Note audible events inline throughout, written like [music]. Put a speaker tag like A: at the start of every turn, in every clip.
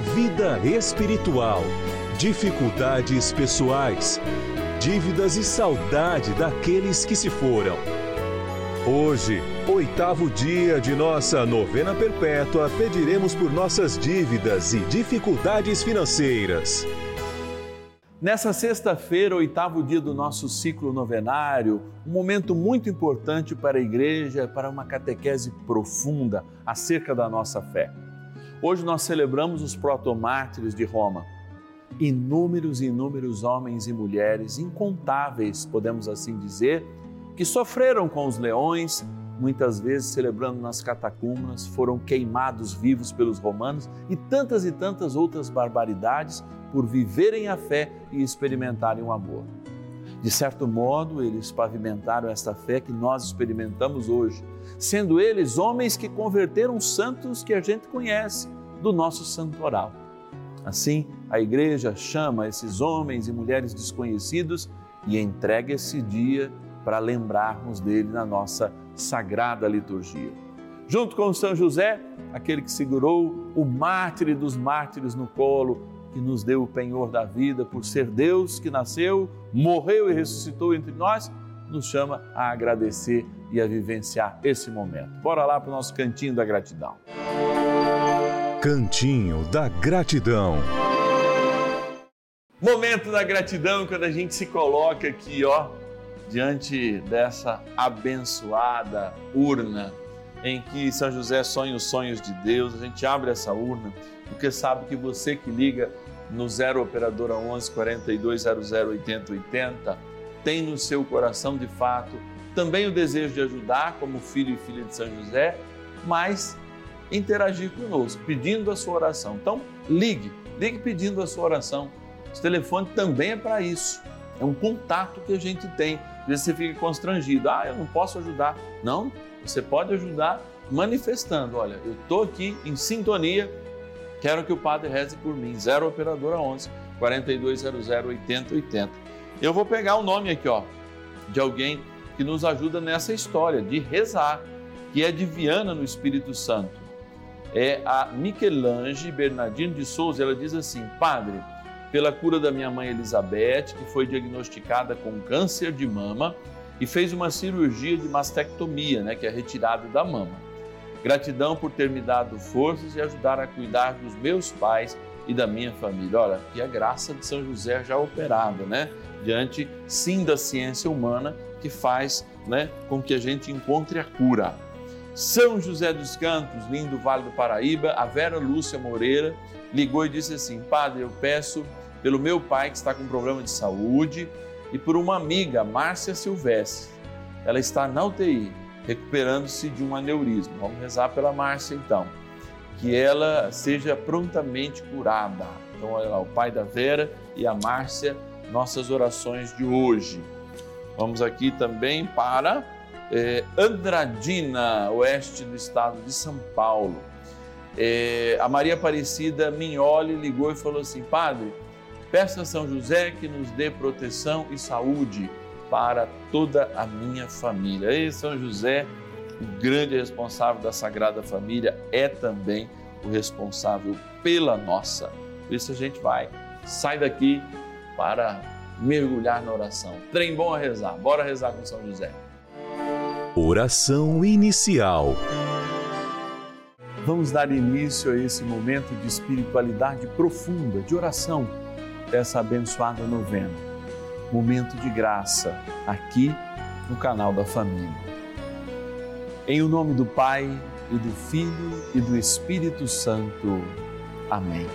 A: vida espiritual, dificuldades pessoais, dívidas e saudade daqueles que se foram. Hoje, oitavo dia de nossa novena perpétua, pediremos por nossas dívidas e dificuldades financeiras.
B: Nessa sexta-feira, oitavo dia do nosso ciclo novenário, um momento muito importante para a igreja, para uma catequese profunda acerca da nossa fé. Hoje nós celebramos os protomártires de Roma. Inúmeros e inúmeros homens e mulheres, incontáveis, podemos assim dizer, que sofreram com os leões, muitas vezes celebrando nas catacumbas, foram queimados vivos pelos romanos e tantas e tantas outras barbaridades por viverem a fé e experimentarem o amor. De certo modo, eles pavimentaram esta fé que nós experimentamos hoje, sendo eles homens que converteram santos que a gente conhece do nosso santoral. Assim, a igreja chama esses homens e mulheres desconhecidos e entrega esse dia para lembrarmos dele na nossa sagrada liturgia. Junto com São José, aquele que segurou o mártir dos mártires no colo, que nos deu o penhor da vida por ser Deus que nasceu, morreu e ressuscitou entre nós, nos chama a agradecer e a vivenciar esse momento. Bora lá para o nosso cantinho da gratidão.
A: Cantinho da Gratidão.
B: Momento da gratidão quando a gente se coloca aqui, ó, diante dessa abençoada urna em que São José sonha os sonhos de Deus. A gente abre essa urna porque sabe que você que liga no 0 operadora 11 4200 8080 tem no seu coração de fato também o desejo de ajudar como filho e filha de São José, mas interagir conosco, pedindo a sua oração. Então, ligue, ligue pedindo a sua oração. O telefone também é para isso. É um contato que a gente tem. Às vezes você fica constrangido. Ah, eu não posso ajudar. Não, você pode ajudar manifestando. Olha, eu estou aqui em sintonia. Quero que o Padre reze por mim. 0 Operadora 11 4200 8080. Eu vou pegar o nome aqui, ó, de alguém que nos ajuda nessa história de rezar, que é de Viana no Espírito Santo. É a Michelange Bernardino de Souza. Ela diz assim: Padre, pela cura da minha mãe Elizabeth, que foi diagnosticada com câncer de mama e fez uma cirurgia de mastectomia, né, que é retirada da mama. Gratidão por ter me dado forças e ajudar a cuidar dos meus pais e da minha família. Olha, e a graça de São José já operada, né? Diante, sim, da ciência humana que faz né, com que a gente encontre a cura. São José dos Campos, lindo Vale do Paraíba, a Vera Lúcia Moreira ligou e disse assim: Padre, eu peço pelo meu pai que está com problema de saúde e por uma amiga, Márcia Silvestre. Ela está na UTI, recuperando-se de um aneurisma. Vamos rezar pela Márcia então. Que ela seja prontamente curada. Então, olha lá, o pai da Vera e a Márcia, nossas orações de hoje. Vamos aqui também para eh, Andradina, oeste do estado de São Paulo. Eh, a Maria Aparecida Mignoli ligou e falou assim: Padre, peça a São José que nos dê proteção e saúde para toda a minha família. Ei, São José, o grande responsável da Sagrada Família, é também o responsável pela nossa. Por isso a gente vai, sai daqui para mergulhar na oração. Trem bom a rezar, bora rezar com São José.
A: Oração inicial.
B: Vamos dar início a esse momento de espiritualidade profunda, de oração, dessa abençoada novena. Momento de graça, aqui no canal da Família. Em o nome do Pai, e do Filho e do Espírito Santo. Amém.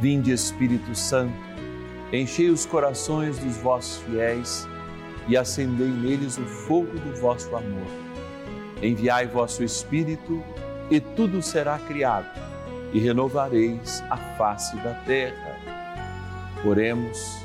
B: Vinde, Espírito Santo, enchei os corações dos vossos fiéis e acendei neles o fogo do vosso amor. Enviai vosso Espírito e tudo será criado e renovareis a face da terra. Oremos,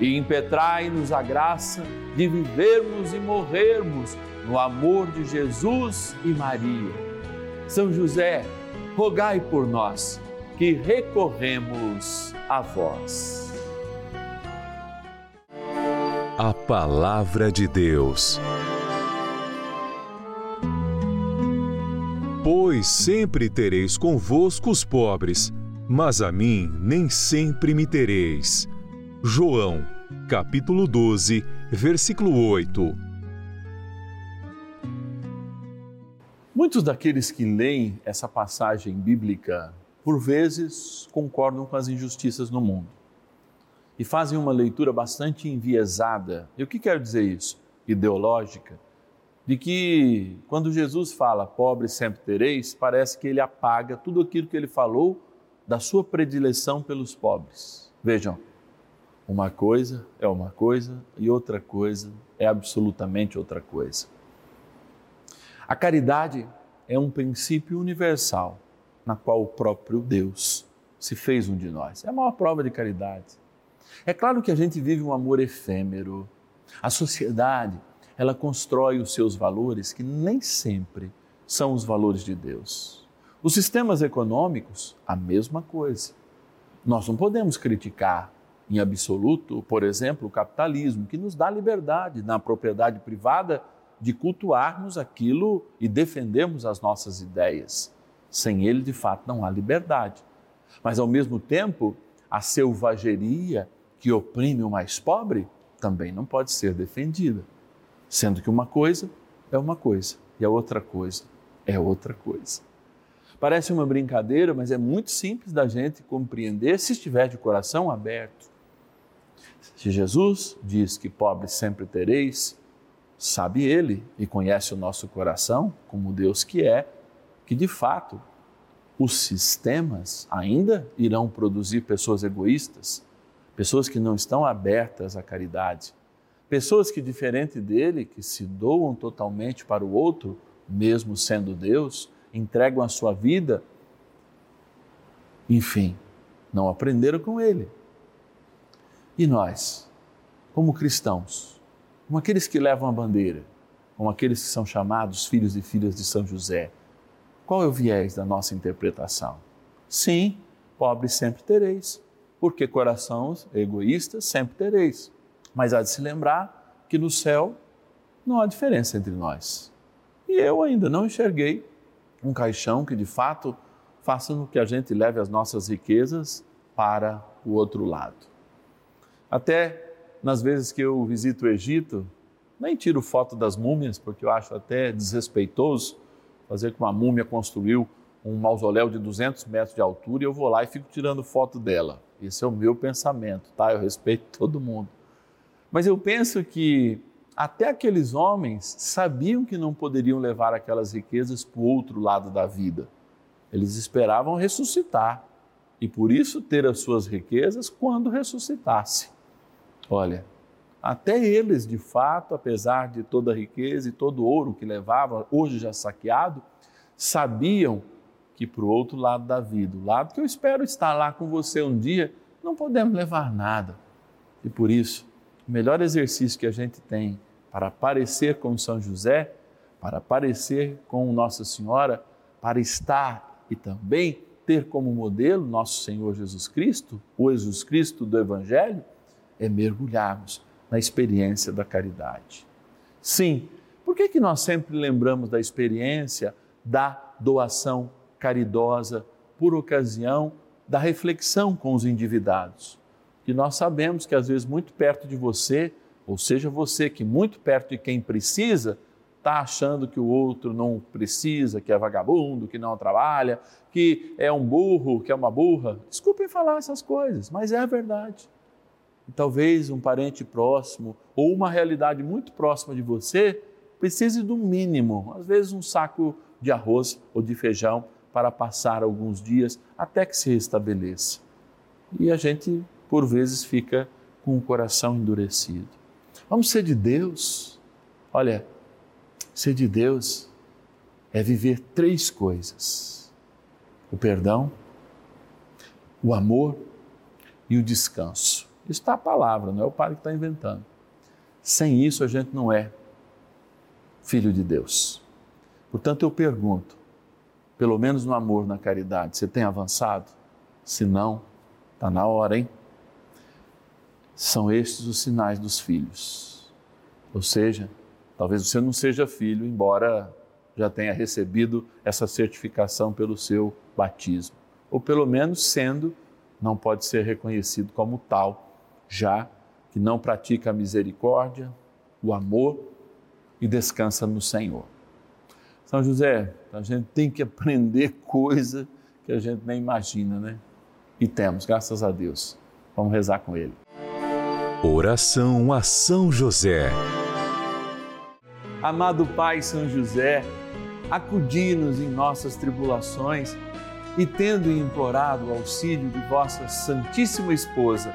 B: e impetrai-nos a graça de vivermos e morrermos no amor de Jesus e Maria. São José, rogai por nós que recorremos a vós.
A: A Palavra de Deus. Pois sempre tereis convosco os pobres, mas a mim nem sempre me tereis. João, capítulo 12, versículo 8.
B: Muitos daqueles que leem essa passagem bíblica por vezes, concordam com as injustiças no mundo e fazem uma leitura bastante enviesada. E o que quer dizer isso? Ideológica. De que quando Jesus fala pobre sempre tereis, parece que ele apaga tudo aquilo que ele falou da sua predileção pelos pobres. Vejam, uma coisa é uma coisa e outra coisa é absolutamente outra coisa. A caridade é um princípio universal na qual o próprio Deus se fez um de nós. É a maior prova de caridade. É claro que a gente vive um amor efêmero. A sociedade, ela constrói os seus valores que nem sempre são os valores de Deus. Os sistemas econômicos, a mesma coisa. Nós não podemos criticar em absoluto, por exemplo, o capitalismo, que nos dá liberdade na propriedade privada de cultuarmos aquilo e defendermos as nossas ideias. Sem ele, de fato, não há liberdade. Mas, ao mesmo tempo, a selvageria que oprime o mais pobre também não pode ser defendida. Sendo que uma coisa é uma coisa e a outra coisa é outra coisa. Parece uma brincadeira, mas é muito simples da gente compreender se estiver de coração aberto. Se Jesus diz que pobres sempre tereis, sabe Ele e conhece o nosso coração como Deus que é, que de fato os sistemas ainda irão produzir pessoas egoístas, pessoas que não estão abertas à caridade, pessoas que, diferente dele, que se doam totalmente para o outro, mesmo sendo Deus, entregam a sua vida, enfim, não aprenderam com ele. E nós, como cristãos, como aqueles que levam a bandeira, como aqueles que são chamados filhos e filhas de São José, qual é o viés da nossa interpretação? Sim, pobres sempre tereis, porque corações egoístas sempre tereis. Mas há de se lembrar que no céu não há diferença entre nós. E eu ainda não enxerguei um caixão que de fato faça com que a gente leve as nossas riquezas para o outro lado. Até nas vezes que eu visito o Egito, nem tiro foto das múmias, porque eu acho até desrespeitoso fazer com uma múmia construiu um mausoléu de 200 metros de altura e eu vou lá e fico tirando foto dela. Esse é o meu pensamento, tá? Eu respeito [laughs] todo mundo. Mas eu penso que até aqueles homens sabiam que não poderiam levar aquelas riquezas para o outro lado da vida. Eles esperavam ressuscitar e por isso ter as suas riquezas quando ressuscitasse. Olha, até eles, de fato, apesar de toda a riqueza e todo o ouro que levavam, hoje já saqueado, sabiam que para o outro lado da vida, o lado que eu espero estar lá com você um dia, não podemos levar nada. E por isso, o melhor exercício que a gente tem para parecer com São José, para parecer com Nossa Senhora, para estar e também ter como modelo nosso Senhor Jesus Cristo, o Jesus Cristo do Evangelho, é mergulharmos na experiência da caridade. Sim, por que, que nós sempre lembramos da experiência da doação caridosa por ocasião da reflexão com os endividados? Que nós sabemos que às vezes muito perto de você, ou seja, você que muito perto de quem precisa, está achando que o outro não precisa, que é vagabundo, que não trabalha, que é um burro, que é uma burra. Desculpem falar essas coisas, mas é a verdade talvez um parente próximo ou uma realidade muito próxima de você precise do mínimo, às vezes um saco de arroz ou de feijão para passar alguns dias até que se restabeleça. E a gente, por vezes, fica com o coração endurecido. Vamos ser de Deus. Olha, ser de Deus é viver três coisas: o perdão, o amor e o descanso. Está a palavra, não é o padre que está inventando. Sem isso a gente não é filho de Deus. Portanto, eu pergunto, pelo menos no amor, na caridade, você tem avançado? Se não, está na hora, hein? São estes os sinais dos filhos. Ou seja, talvez você não seja filho, embora já tenha recebido essa certificação pelo seu batismo. Ou pelo menos sendo, não pode ser reconhecido como tal já que não pratica a misericórdia, o amor e descansa no Senhor. São José, a gente tem que aprender coisa que a gente nem imagina, né? E temos, graças a Deus. Vamos rezar com ele.
A: Oração a São José.
B: Amado Pai São José, acudi-nos em nossas tribulações e, tendo implorado o auxílio de vossa Santíssima Esposa,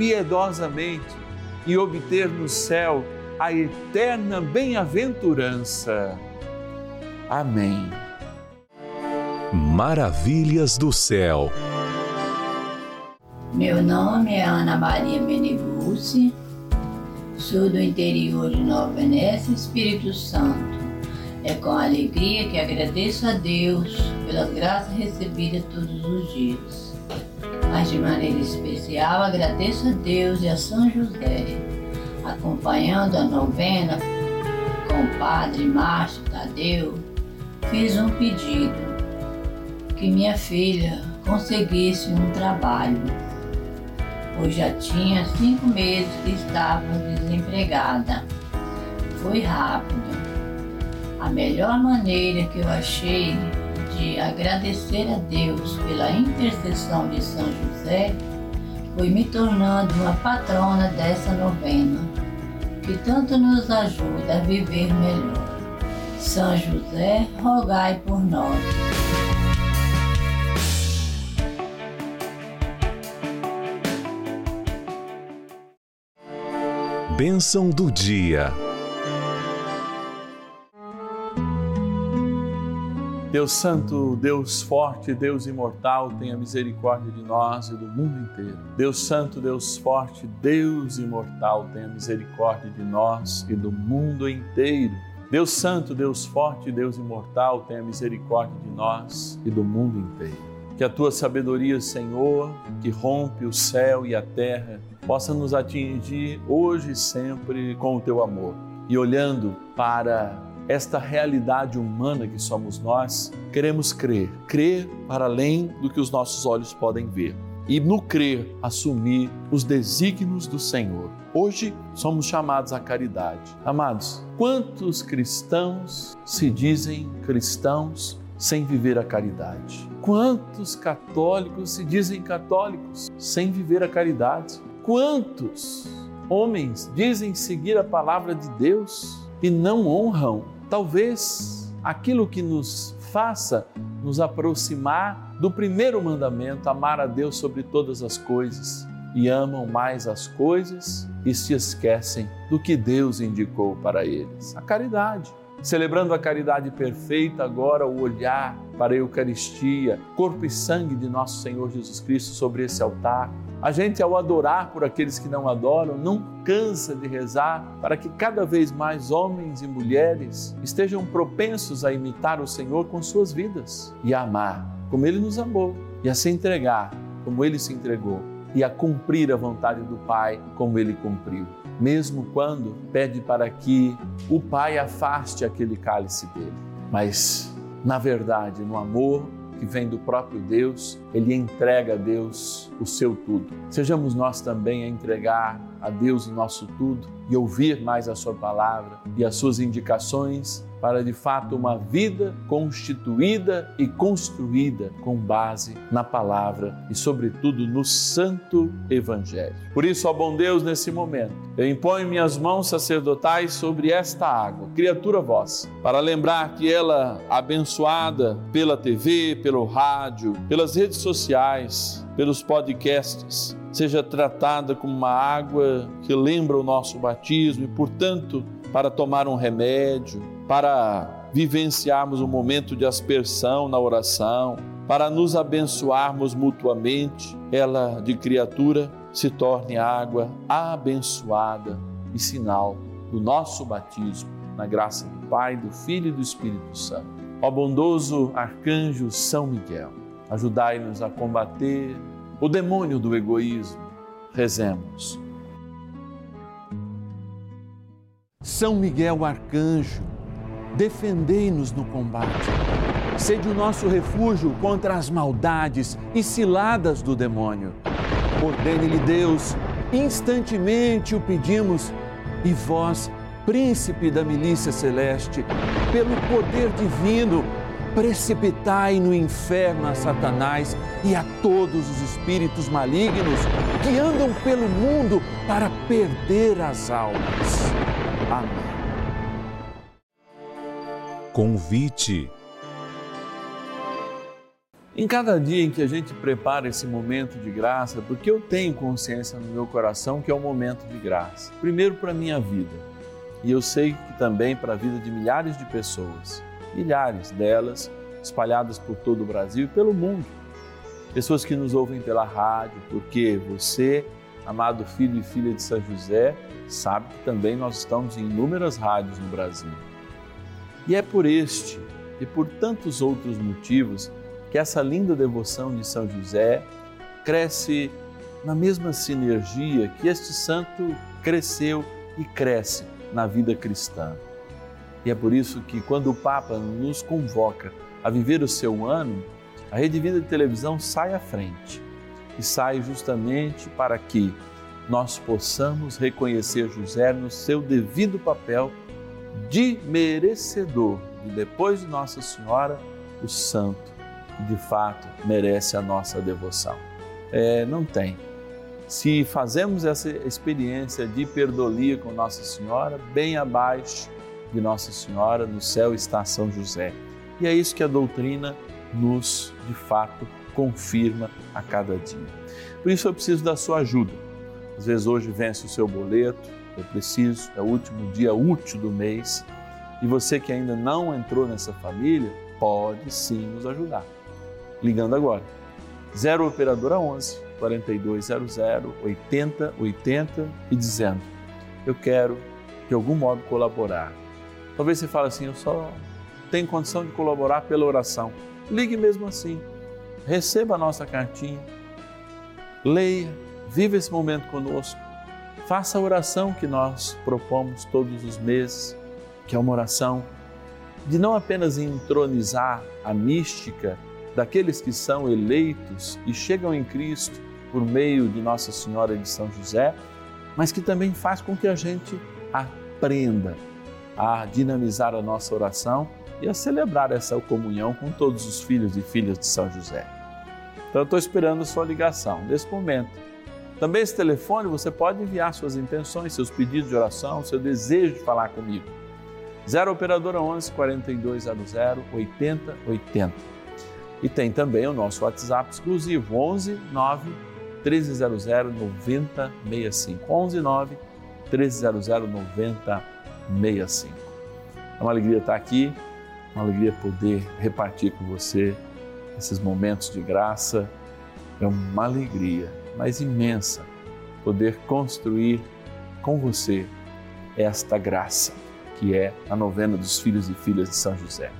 B: piedosamente e obter no céu a eterna bem-aventurança. Amém.
A: Maravilhas do céu.
C: Meu nome é Ana Maria Meneguzzi, sou do interior de Nova Venécia, Espírito Santo. É com alegria que agradeço a Deus pelas graças recebidas todos os dias. Mas de maneira especial agradeço a Deus e a São José, acompanhando a novena com o Padre Márcio Tadeu, fiz um pedido que minha filha conseguisse um trabalho pois já tinha cinco meses que estava desempregada. Foi rápido. A melhor maneira que eu achei de agradecer a Deus pela intercessão de São José foi me tornando uma patrona dessa novena, que tanto nos ajuda a viver melhor. São José, rogai por nós.
A: bênção do dia.
B: Deus Santo, Deus Forte, Deus Imortal, tenha misericórdia de nós e do mundo inteiro. Deus Santo, Deus Forte, Deus Imortal, tenha misericórdia de nós e do mundo inteiro. Deus Santo, Deus Forte, Deus Imortal, tenha misericórdia de nós e do mundo inteiro. Que a tua sabedoria, Senhor, que rompe o céu e a terra, possa nos atingir hoje e sempre com o teu amor. E olhando para esta realidade humana que somos nós, queremos crer, crer para além do que os nossos olhos podem ver. E no crer, assumir os desígnios do Senhor. Hoje somos chamados à caridade. Amados, quantos cristãos se dizem cristãos sem viver a caridade? Quantos católicos se dizem católicos sem viver a caridade? Quantos homens dizem seguir a palavra de Deus e não honram? Talvez aquilo que nos faça nos aproximar do primeiro mandamento, amar a Deus sobre todas as coisas, e amam mais as coisas e se esquecem do que Deus indicou para eles, a caridade. Celebrando a caridade perfeita, agora o olhar para a Eucaristia, corpo e sangue de nosso Senhor Jesus Cristo sobre esse altar, a gente, ao adorar por aqueles que não adoram, não cansa de rezar para que cada vez mais homens e mulheres estejam propensos a imitar o Senhor com suas vidas e a amar como Ele nos amou e a se entregar como Ele se entregou e a cumprir a vontade do Pai como Ele cumpriu. Mesmo quando pede para que o Pai afaste aquele cálice dele. Mas, na verdade, no amor, que vem do próprio Deus, ele entrega a Deus o seu tudo. Sejamos nós também a entregar a Deus o nosso tudo e ouvir mais a Sua palavra e as Suas indicações para de fato uma vida constituída e construída com base na palavra e, sobretudo, no Santo Evangelho. Por isso, ó bom Deus, nesse momento, eu imponho minhas mãos sacerdotais sobre esta água, criatura vossa, para lembrar que ela, abençoada pela TV, pelo rádio, pelas redes sociais, pelos podcasts, seja tratada como uma água que lembra o nosso batismo e, portanto, para tomar um remédio, para vivenciarmos um momento de aspersão na oração, para nos abençoarmos mutuamente, ela de criatura se torne água abençoada e sinal do nosso batismo, na graça do Pai, do Filho e do Espírito Santo. Ó bondoso arcanjo São Miguel, ajudai-nos a combater o demônio do egoísmo. Rezemos. São Miguel Arcanjo, defendei-nos no combate. Sede o nosso refúgio contra as maldades e ciladas do demônio. Ordene-lhe Deus, instantemente o pedimos, e vós, príncipe da milícia celeste, pelo poder divino, precipitai no inferno a Satanás e a todos os espíritos malignos que andam pelo mundo para perder as almas. Amém.
A: Convite.
B: Em cada dia em que a gente prepara esse momento de graça, porque eu tenho consciência no meu coração que é um momento de graça. Primeiro para a minha vida, e eu sei que também para a vida de milhares de pessoas milhares delas espalhadas por todo o Brasil e pelo mundo. pessoas que nos ouvem pela rádio, porque você, amado filho e filha de São José, sabe que também nós estamos em inúmeras rádios no Brasil. E é por este e por tantos outros motivos que essa linda devoção de São José cresce na mesma sinergia que este santo cresceu e cresce na vida cristã. E é por isso que, quando o Papa nos convoca a viver o seu ano, a Rede Vida de Televisão sai à frente e sai justamente para que nós possamos reconhecer José no seu devido papel de merecedor de depois de Nossa Senhora, o santo que de fato merece a nossa devoção. É, não tem. Se fazemos essa experiência de perdolia com Nossa Senhora, bem abaixo de Nossa Senhora, no céu está São José. E é isso que a doutrina nos, de fato, confirma a cada dia. Por isso eu preciso da sua ajuda. Às vezes hoje vence o seu boleto, eu preciso, é o último dia útil do mês, e você que ainda não entrou nessa família, pode sim nos ajudar. Ligando agora. 0 operadora 11 4200 8080 e dizendo: "Eu quero de algum modo colaborar". Talvez você fale assim: "Eu só tenho condição de colaborar pela oração". Ligue mesmo assim. Receba a nossa cartinha. Leia, viva esse momento conosco. Faça a oração que nós propomos todos os meses, que é uma oração de não apenas entronizar a mística daqueles que são eleitos e chegam em Cristo por meio de Nossa Senhora de São José, mas que também faz com que a gente aprenda a dinamizar a nossa oração e a celebrar essa comunhão com todos os filhos e filhas de São José. Então, estou esperando a sua ligação nesse momento. Também esse telefone você pode enviar suas intenções, seus pedidos de oração, seu desejo de falar comigo. 0 Operadora 11 4200 8080. E tem também o nosso WhatsApp exclusivo 11 9 1300 9065. 11 9 1300 9065. É uma alegria estar aqui uma alegria poder repartir com você esses momentos de graça. É uma alegria, mas imensa, poder construir com você esta graça, que é a novena dos filhos e filhas de São José.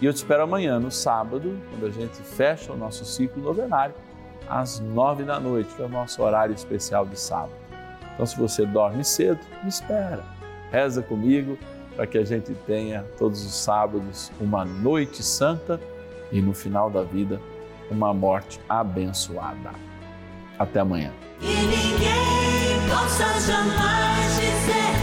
B: E eu te espero amanhã, no sábado, quando a gente fecha o nosso ciclo novenário, às nove da noite, que é o nosso horário especial de sábado. Então, se você dorme cedo, me espera. Reza comigo para que a gente tenha todos os sábados uma noite santa e no final da vida uma morte abençoada. Até amanhã.
D: E ninguém possa jamais